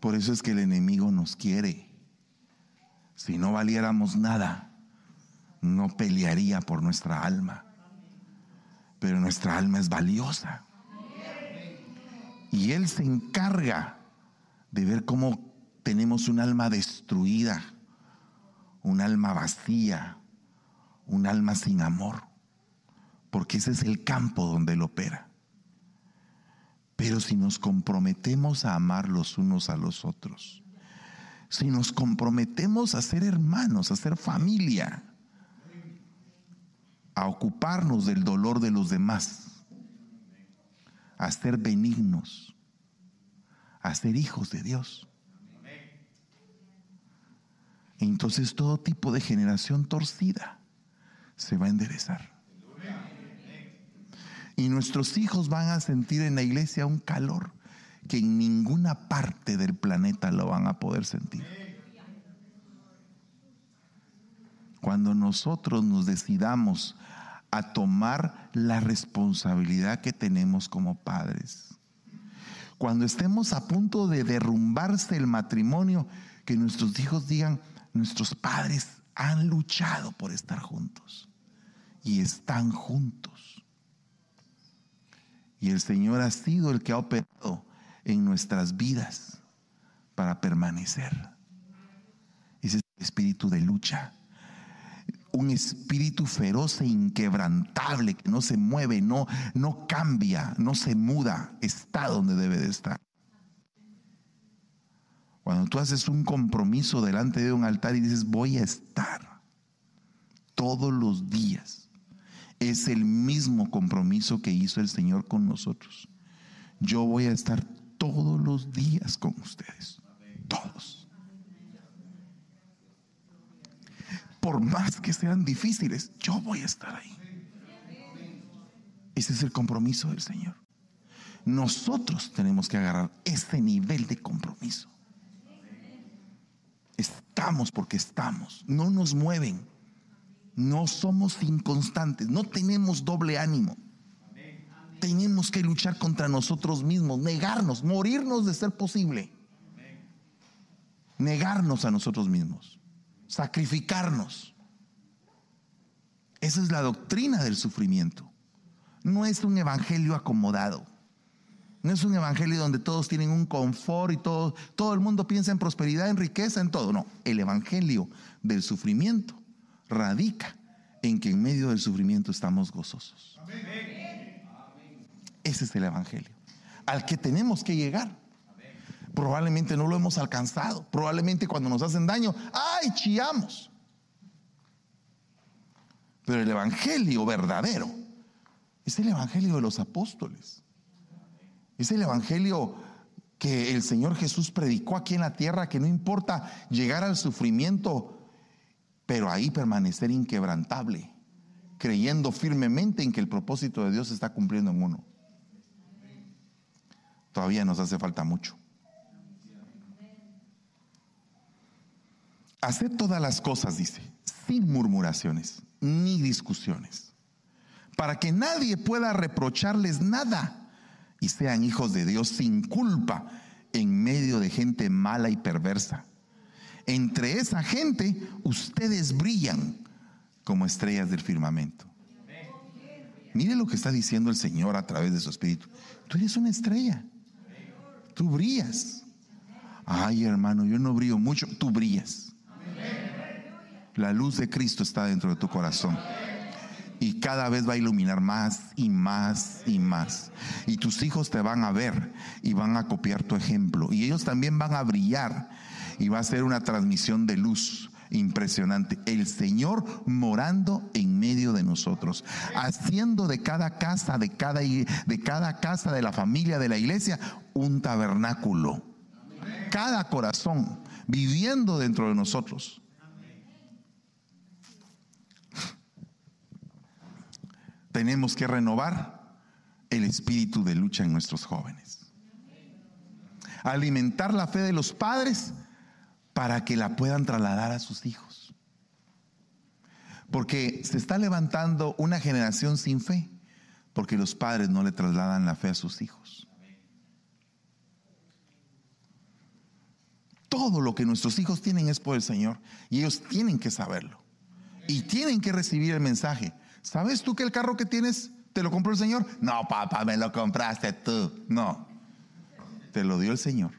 Por eso es que el enemigo nos quiere. Si no valiéramos nada, no pelearía por nuestra alma. Pero nuestra alma es valiosa. Y Él se encarga de ver cómo tenemos un alma destruida, un alma vacía, un alma sin amor, porque ese es el campo donde Él opera. Pero si nos comprometemos a amar los unos a los otros, si nos comprometemos a ser hermanos, a ser familia, a ocuparnos del dolor de los demás, a ser benignos, a ser hijos de Dios. Entonces todo tipo de generación torcida se va a enderezar. Y nuestros hijos van a sentir en la iglesia un calor que en ninguna parte del planeta lo van a poder sentir. Cuando nosotros nos decidamos a tomar la responsabilidad que tenemos como padres. Cuando estemos a punto de derrumbarse el matrimonio, que nuestros hijos digan, nuestros padres han luchado por estar juntos y están juntos. Y el Señor ha sido el que ha operado en nuestras vidas para permanecer. Ese es el espíritu de lucha. Un espíritu feroz e inquebrantable que no se mueve, no, no cambia, no se muda, está donde debe de estar. Cuando tú haces un compromiso delante de un altar y dices, voy a estar todos los días, es el mismo compromiso que hizo el Señor con nosotros. Yo voy a estar todos los días con ustedes. Todos. Por más que sean difíciles, yo voy a estar ahí. Ese es el compromiso del Señor. Nosotros tenemos que agarrar ese nivel de compromiso. Estamos porque estamos. No nos mueven. No somos inconstantes. No tenemos doble ánimo tenemos que luchar contra nosotros mismos, negarnos, morirnos de ser posible. Negarnos a nosotros mismos, sacrificarnos. Esa es la doctrina del sufrimiento. No es un evangelio acomodado. No es un evangelio donde todos tienen un confort y todo, todo el mundo piensa en prosperidad, en riqueza, en todo. No, el evangelio del sufrimiento radica en que en medio del sufrimiento estamos gozosos. Amén. Ese es el Evangelio, al que tenemos que llegar. Probablemente no lo hemos alcanzado. Probablemente cuando nos hacen daño, ¡ay, chillamos! Pero el Evangelio verdadero es el Evangelio de los apóstoles. Es el Evangelio que el Señor Jesús predicó aquí en la tierra, que no importa llegar al sufrimiento, pero ahí permanecer inquebrantable, creyendo firmemente en que el propósito de Dios se está cumpliendo en uno. Todavía nos hace falta mucho. Haced todas las cosas, dice, sin murmuraciones ni discusiones, para que nadie pueda reprocharles nada y sean hijos de Dios sin culpa en medio de gente mala y perversa, entre esa gente ustedes brillan como estrellas del firmamento. Mire lo que está diciendo el Señor a través de su espíritu. Tú eres una estrella. Tú brillas. Ay, hermano, yo no brillo mucho. Tú brillas. La luz de Cristo está dentro de tu corazón. Y cada vez va a iluminar más y más y más. Y tus hijos te van a ver y van a copiar tu ejemplo. Y ellos también van a brillar. Y va a ser una transmisión de luz impresionante. El Señor morando en medio de nosotros, haciendo de cada casa, de cada, de cada casa de la familia, de la iglesia, un tabernáculo. Cada corazón viviendo dentro de nosotros. Tenemos que renovar el espíritu de lucha en nuestros jóvenes. Alimentar la fe de los padres para que la puedan trasladar a sus hijos. Porque se está levantando una generación sin fe, porque los padres no le trasladan la fe a sus hijos. Todo lo que nuestros hijos tienen es por el Señor y ellos tienen que saberlo. Y tienen que recibir el mensaje. ¿Sabes tú que el carro que tienes te lo compró el Señor? No, papá, me lo compraste tú. No, te lo dio el Señor.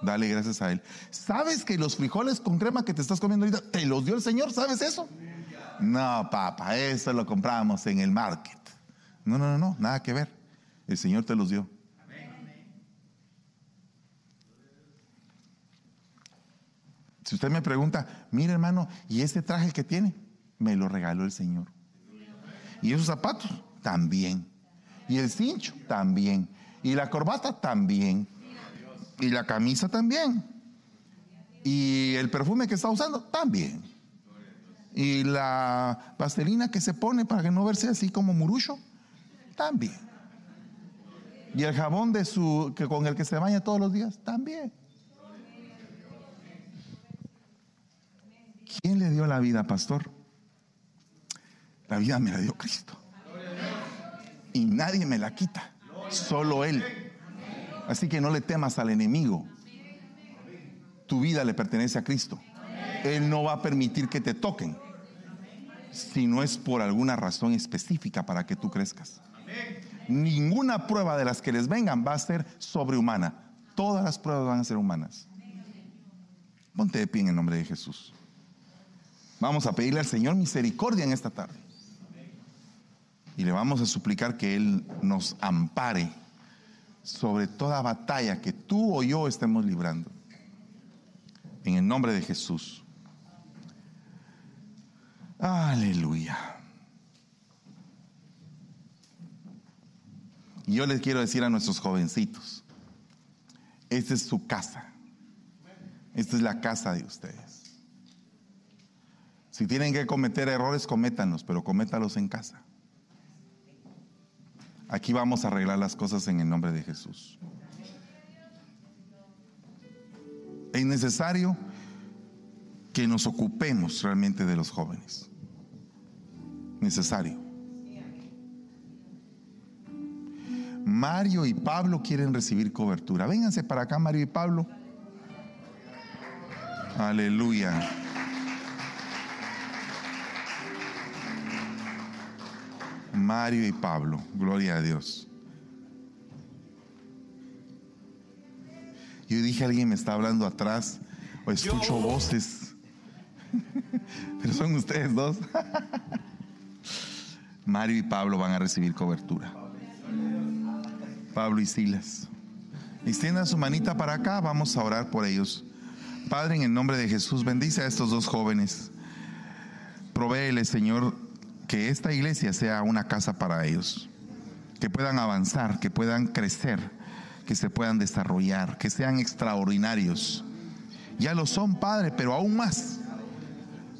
Dale gracias a Él. ¿Sabes que los frijoles con crema que te estás comiendo ahorita te los dio el Señor? ¿Sabes eso? No, papá, eso lo compramos en el market. No, no, no, no, nada que ver. El Señor te los dio. Si usted me pregunta, mire hermano, ¿y este traje que tiene? Me lo regaló el Señor. ¿Y esos zapatos? También. ¿Y el cincho? También. ¿Y la corbata? También. Y la camisa también. Y el perfume que está usando también. Y la pastelina que se pone para que no verse así como murucho también. Y el jabón de su que con el que se baña todos los días también. ¿Quién le dio la vida, pastor? La vida me la dio Cristo. Y nadie me la quita. Solo Él. Así que no le temas al enemigo. Tu vida le pertenece a Cristo. Él no va a permitir que te toquen si no es por alguna razón específica para que tú crezcas. Ninguna prueba de las que les vengan va a ser sobrehumana. Todas las pruebas van a ser humanas. Ponte de pie en el nombre de Jesús. Vamos a pedirle al Señor misericordia en esta tarde. Y le vamos a suplicar que Él nos ampare sobre toda batalla que tú o yo estemos librando. En el nombre de Jesús. Aleluya. Y yo les quiero decir a nuestros jovencitos, esta es su casa. Esta es la casa de ustedes. Si tienen que cometer errores, cométanlos, pero cométalos en casa. Aquí vamos a arreglar las cosas en el nombre de Jesús. Es necesario que nos ocupemos realmente de los jóvenes. Necesario. Mario y Pablo quieren recibir cobertura. Vénganse para acá, Mario y Pablo. Aleluya. Mario y Pablo. Gloria a Dios. Yo dije, alguien me está hablando atrás o escucho voces. Pero son ustedes dos. Mario y Pablo van a recibir cobertura. Pablo y Silas. Extiendan su manita para acá, vamos a orar por ellos. Padre, en el nombre de Jesús, bendice a estos dos jóvenes. Provéele, Señor, que esta iglesia sea una casa para ellos, que puedan avanzar, que puedan crecer, que se puedan desarrollar, que sean extraordinarios. Ya lo son, Padre, pero aún más,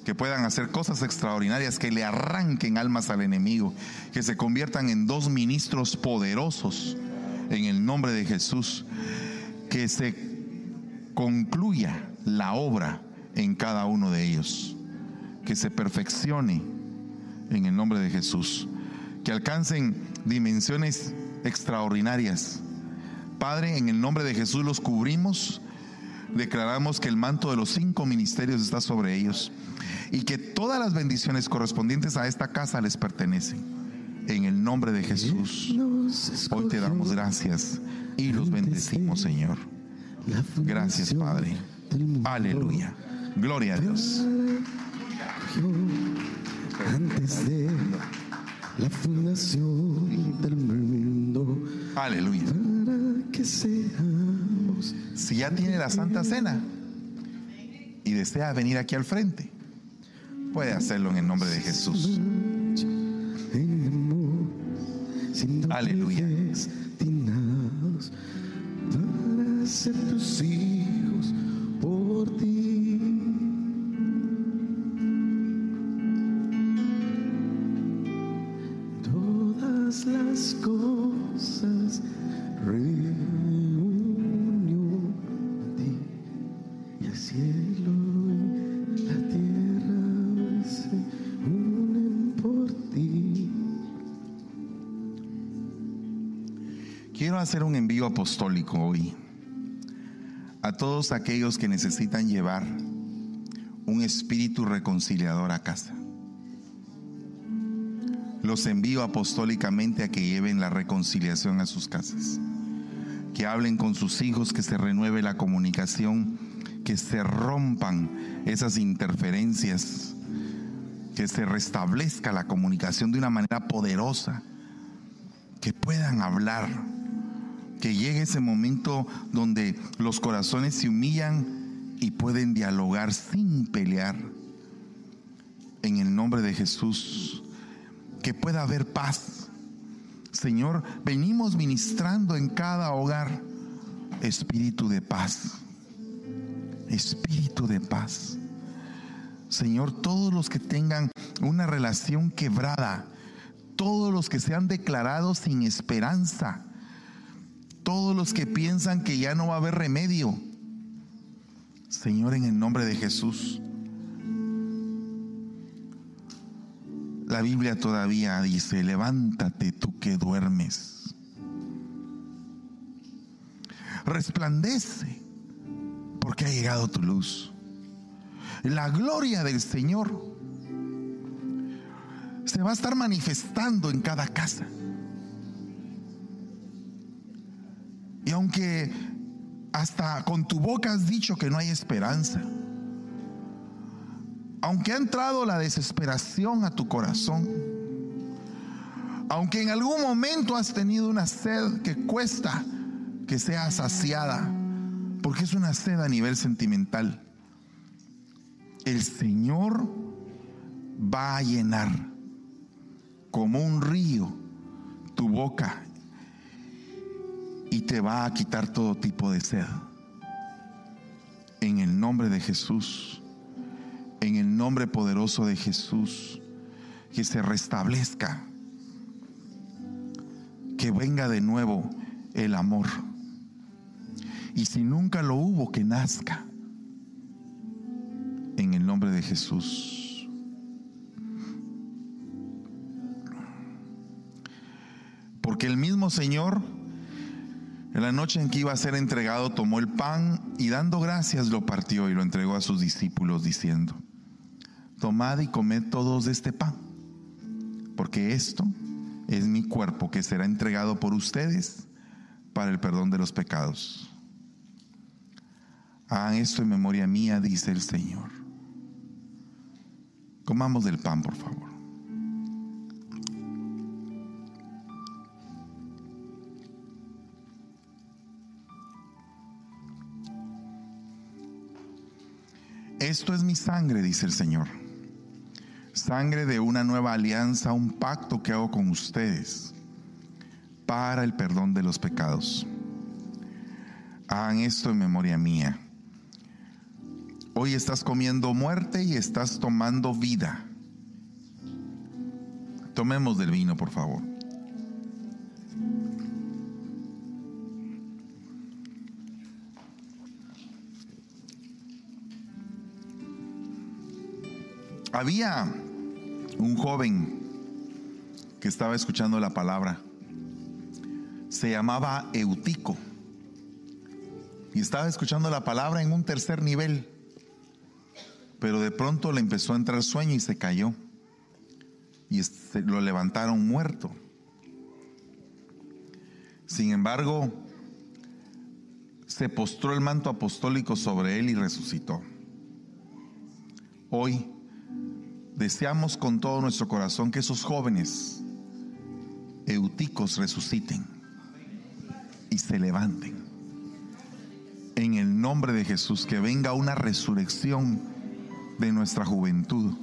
que puedan hacer cosas extraordinarias, que le arranquen almas al enemigo, que se conviertan en dos ministros poderosos en el nombre de Jesús, que se concluya la obra en cada uno de ellos, que se perfeccione en el nombre de Jesús. Que alcancen dimensiones extraordinarias. Padre, en el nombre de Jesús los cubrimos, declaramos que el manto de los cinco ministerios está sobre ellos y que todas las bendiciones correspondientes a esta casa les pertenecen. En el nombre de Jesús, hoy te damos gracias y los bendecimos, Señor. Gracias, Padre. Aleluya. Gloria a Dios. Antes de la fundación del mundo. Aleluya. Para que seamos. Si ya tiene la Santa Cena y desea venir aquí al frente, puede hacerlo en el nombre de Jesús. Aleluya. para ser Quiero hacer un envío apostólico hoy a todos aquellos que necesitan llevar un espíritu reconciliador a casa. Los envío apostólicamente a que lleven la reconciliación a sus casas, que hablen con sus hijos, que se renueve la comunicación, que se rompan esas interferencias, que se restablezca la comunicación de una manera poderosa, que puedan hablar que llegue ese momento donde los corazones se humillan y pueden dialogar sin pelear. En el nombre de Jesús, que pueda haber paz. Señor, venimos ministrando en cada hogar espíritu de paz. Espíritu de paz. Señor, todos los que tengan una relación quebrada, todos los que se han declarado sin esperanza, todos los que piensan que ya no va a haber remedio. Señor, en el nombre de Jesús. La Biblia todavía dice, levántate tú que duermes. Resplandece, porque ha llegado tu luz. La gloria del Señor se va a estar manifestando en cada casa. Y aunque hasta con tu boca has dicho que no hay esperanza, aunque ha entrado la desesperación a tu corazón, aunque en algún momento has tenido una sed que cuesta que sea saciada, porque es una sed a nivel sentimental, el Señor va a llenar como un río tu boca y te va a quitar todo tipo de sed. En el nombre de Jesús, en el nombre poderoso de Jesús, que se restablezca, que venga de nuevo el amor. Y si nunca lo hubo, que nazca. En el nombre de Jesús. Porque el mismo Señor en la noche en que iba a ser entregado, tomó el pan y dando gracias lo partió y lo entregó a sus discípulos diciendo, tomad y comed todos de este pan, porque esto es mi cuerpo que será entregado por ustedes para el perdón de los pecados. Hagan esto en memoria mía, dice el Señor. Comamos del pan, por favor. Esto es mi sangre, dice el Señor. Sangre de una nueva alianza, un pacto que hago con ustedes para el perdón de los pecados. Hagan esto en memoria mía. Hoy estás comiendo muerte y estás tomando vida. Tomemos del vino, por favor. Había un joven que estaba escuchando la palabra. Se llamaba Eutico. Y estaba escuchando la palabra en un tercer nivel. Pero de pronto le empezó a entrar sueño y se cayó. Y se- lo levantaron muerto. Sin embargo, se postró el manto apostólico sobre él y resucitó. Hoy deseamos con todo nuestro corazón que esos jóvenes euticos resuciten y se levanten. En el nombre de Jesús, que venga una resurrección de nuestra juventud.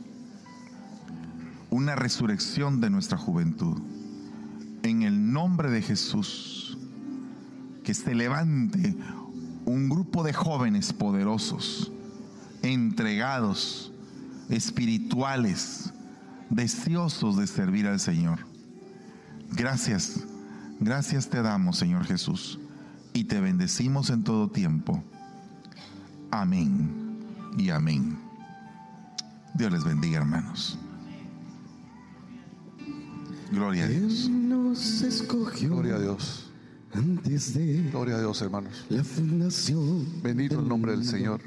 Una resurrección de nuestra juventud. En el nombre de Jesús, que se levante un grupo de jóvenes poderosos, entregados, espirituales, deseosos de servir al Señor. Gracias, gracias te damos, Señor Jesús, y te bendecimos en todo tiempo. Amén y amén. Dios les bendiga, hermanos. Gloria a Dios. Nos escogió Gloria a Dios. antes de Gloria a Dios, hermanos. la fundación Bendito el nombre del Señor.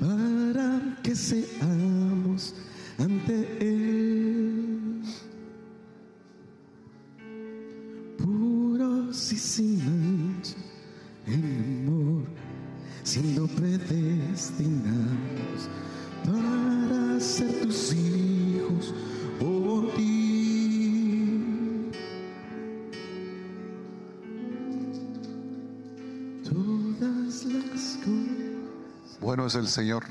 Para que seamos ante Él. Puros y sin mancha en amor, siendo predestinados Bueno es el Señor.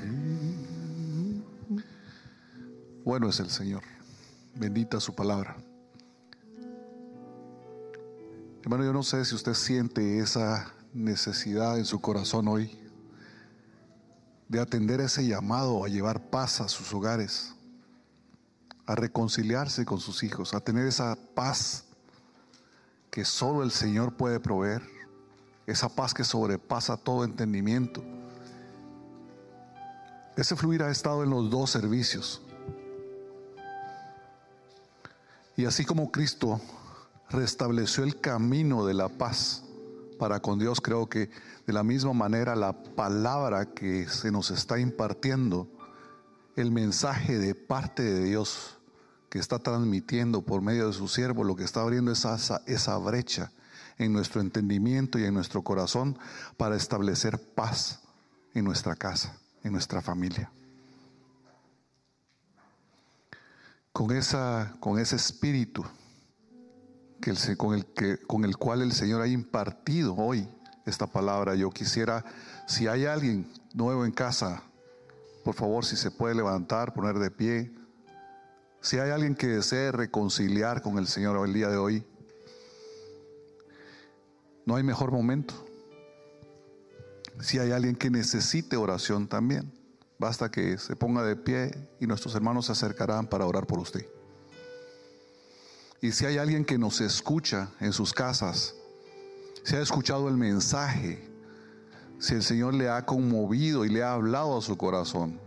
Bueno es el Señor. Bendita su palabra. Hermano, yo no sé si usted siente esa necesidad en su corazón hoy de atender ese llamado a llevar paz a sus hogares, a reconciliarse con sus hijos, a tener esa paz que solo el Señor puede proveer, esa paz que sobrepasa todo entendimiento. Ese fluir ha estado en los dos servicios. Y así como Cristo restableció el camino de la paz para con Dios, creo que de la misma manera la palabra que se nos está impartiendo, el mensaje de parte de Dios que está transmitiendo por medio de su siervo, lo que está abriendo esa, esa, esa brecha en nuestro entendimiento y en nuestro corazón para establecer paz en nuestra casa, en nuestra familia. Con, esa, con ese espíritu que el, con, el que, con el cual el Señor ha impartido hoy esta palabra, yo quisiera, si hay alguien nuevo en casa, por favor, si se puede levantar, poner de pie. Si hay alguien que desee reconciliar con el Señor el día de hoy, no hay mejor momento. Si hay alguien que necesite oración también, basta que se ponga de pie y nuestros hermanos se acercarán para orar por usted. Y si hay alguien que nos escucha en sus casas, si ha escuchado el mensaje, si el Señor le ha conmovido y le ha hablado a su corazón,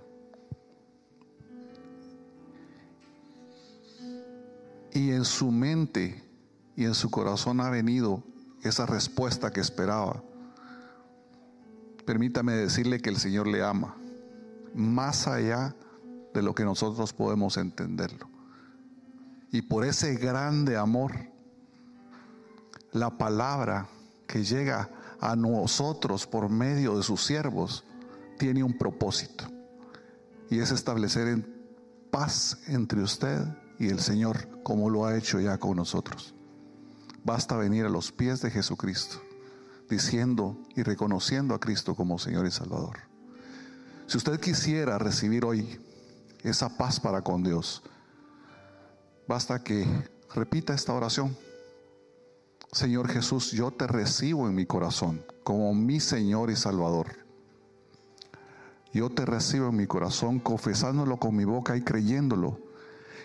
y en su mente y en su corazón ha venido esa respuesta que esperaba, permítame decirle que el Señor le ama, más allá de lo que nosotros podemos entenderlo. Y por ese grande amor, la palabra que llega a nosotros por medio de sus siervos tiene un propósito. Y es establecer paz entre usted y el Señor, como lo ha hecho ya con nosotros. Basta venir a los pies de Jesucristo, diciendo y reconociendo a Cristo como Señor y Salvador. Si usted quisiera recibir hoy esa paz para con Dios, basta que repita esta oración. Señor Jesús, yo te recibo en mi corazón como mi Señor y Salvador. Yo te recibo en mi corazón confesándolo con mi boca y creyéndolo,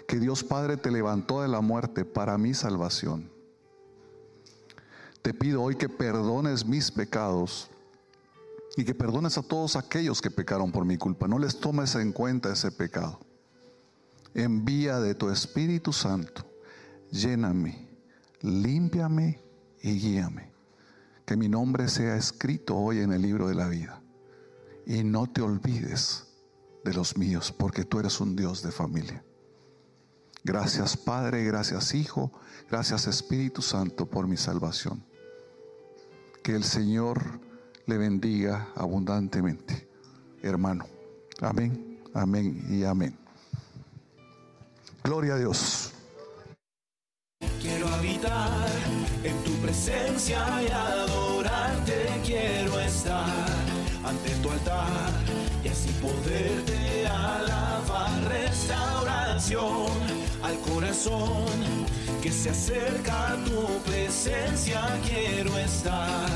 que Dios Padre te levantó de la muerte para mi salvación. Te pido hoy que perdones mis pecados y que perdones a todos aquellos que pecaron por mi culpa. No les tomes en cuenta ese pecado. Envía de tu Espíritu Santo, lléname, límpiame y guíame. que mi nombre sea escrito hoy en el libro de la vida. Y no te olvides de los míos, porque tú eres un Dios de familia. Gracias Padre, gracias Hijo, gracias Espíritu Santo por mi salvación. Que el Señor le bendiga abundantemente, hermano. Amén, amén y amén. Gloria a Dios. Quiero habitar en tu presencia y adorarte. Quiero estar ante tu altar y así poderte alabar. Restauración que se acerca a tu presencia. Quiero estar